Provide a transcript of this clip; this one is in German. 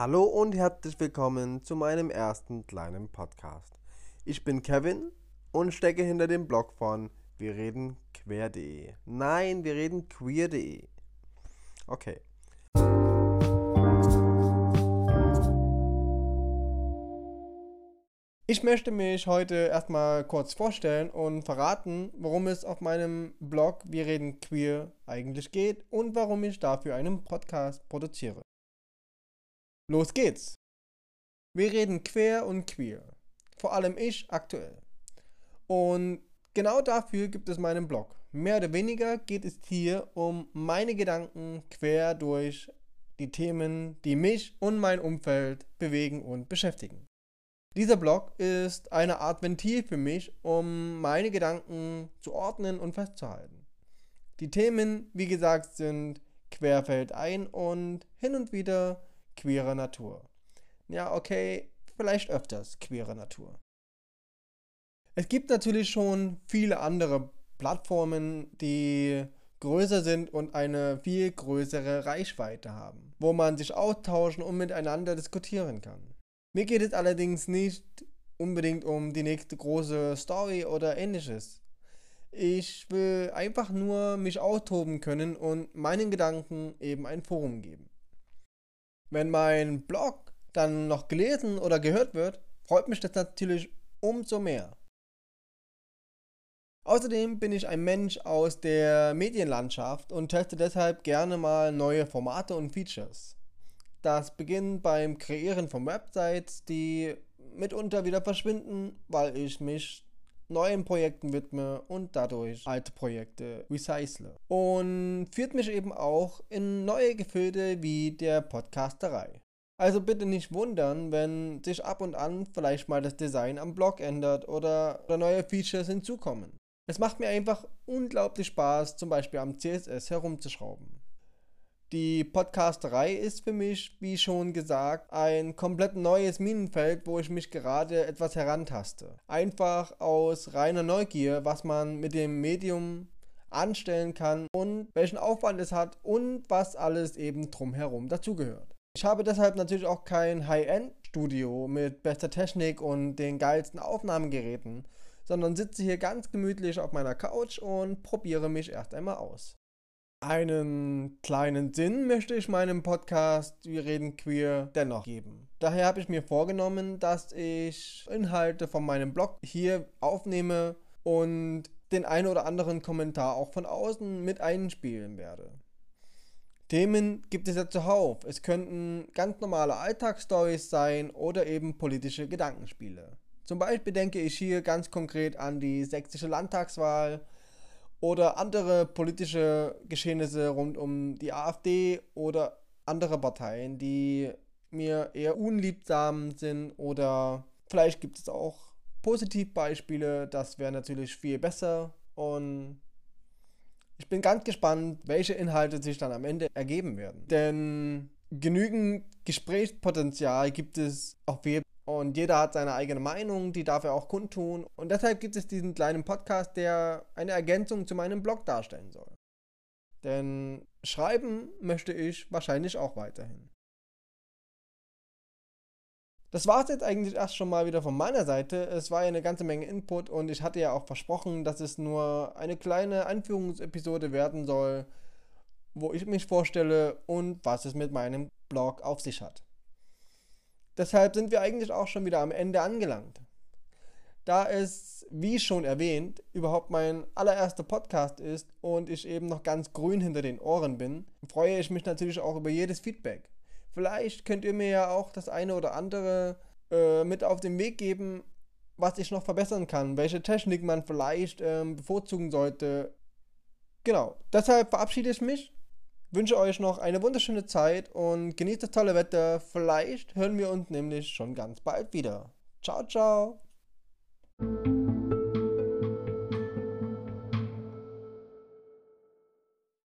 Hallo und herzlich willkommen zu meinem ersten kleinen Podcast. Ich bin Kevin und stecke hinter dem Blog von wir reden quer.de. Nein, wir reden queer.de. Okay. Ich möchte mich heute erstmal kurz vorstellen und verraten, worum es auf meinem Blog Wir reden queer eigentlich geht und warum ich dafür einen Podcast produziere. Los geht's! Wir reden quer und queer. Vor allem ich aktuell. Und genau dafür gibt es meinen Blog. Mehr oder weniger geht es hier um meine Gedanken quer durch die Themen, die mich und mein Umfeld bewegen und beschäftigen. Dieser Blog ist eine Art Ventil für mich, um meine Gedanken zu ordnen und festzuhalten. Die Themen, wie gesagt, sind querfeldein und hin und wieder queerer Natur. Ja, okay, vielleicht öfters queerer Natur. Es gibt natürlich schon viele andere Plattformen, die größer sind und eine viel größere Reichweite haben, wo man sich austauschen und miteinander diskutieren kann. Mir geht es allerdings nicht unbedingt um die nächste große Story oder ähnliches. Ich will einfach nur mich austoben können und meinen Gedanken eben ein Forum geben. Wenn mein Blog dann noch gelesen oder gehört wird, freut mich das natürlich umso mehr. Außerdem bin ich ein Mensch aus der Medienlandschaft und teste deshalb gerne mal neue Formate und Features. Das beginnt beim Kreieren von Websites, die mitunter wieder verschwinden, weil ich mich neuen Projekten widme und dadurch alte Projekte recycle. Und führt mich eben auch in neue Gefilde wie der Podcasterei. Also bitte nicht wundern, wenn sich ab und an vielleicht mal das Design am Blog ändert oder, oder neue Features hinzukommen. Es macht mir einfach unglaublich Spaß, zum Beispiel am CSS herumzuschrauben. Die Podcasterei ist für mich, wie schon gesagt, ein komplett neues Minenfeld, wo ich mich gerade etwas herantaste. Einfach aus reiner Neugier, was man mit dem Medium anstellen kann und welchen Aufwand es hat und was alles eben drumherum dazugehört. Ich habe deshalb natürlich auch kein High-End-Studio mit bester Technik und den geilsten Aufnahmegeräten, sondern sitze hier ganz gemütlich auf meiner Couch und probiere mich erst einmal aus. Einen kleinen Sinn möchte ich meinem Podcast Wir reden queer dennoch geben. Daher habe ich mir vorgenommen, dass ich Inhalte von meinem Blog hier aufnehme und den einen oder anderen Kommentar auch von außen mit einspielen werde. Themen gibt es ja zuhauf. Es könnten ganz normale Alltagsstories sein oder eben politische Gedankenspiele. Zum Beispiel denke ich hier ganz konkret an die sächsische Landtagswahl, oder andere politische Geschehnisse rund um die AfD oder andere Parteien, die mir eher unliebsam sind oder vielleicht gibt es auch Positivbeispiele, das wäre natürlich viel besser und ich bin ganz gespannt, welche Inhalte sich dann am Ende ergeben werden. Denn genügend Gesprächspotenzial gibt es auf jeden und jeder hat seine eigene Meinung, die darf er auch kundtun. Und deshalb gibt es diesen kleinen Podcast, der eine Ergänzung zu meinem Blog darstellen soll. Denn schreiben möchte ich wahrscheinlich auch weiterhin. Das war es jetzt eigentlich erst schon mal wieder von meiner Seite. Es war ja eine ganze Menge Input und ich hatte ja auch versprochen, dass es nur eine kleine Anführungsepisode werden soll, wo ich mich vorstelle und was es mit meinem Blog auf sich hat. Deshalb sind wir eigentlich auch schon wieder am Ende angelangt. Da es, wie schon erwähnt, überhaupt mein allererster Podcast ist und ich eben noch ganz grün hinter den Ohren bin, freue ich mich natürlich auch über jedes Feedback. Vielleicht könnt ihr mir ja auch das eine oder andere äh, mit auf den Weg geben, was ich noch verbessern kann, welche Technik man vielleicht ähm, bevorzugen sollte. Genau, deshalb verabschiede ich mich wünsche euch noch eine wunderschöne Zeit und genießt das tolle Wetter. Vielleicht hören wir uns nämlich schon ganz bald wieder. Ciao, ciao.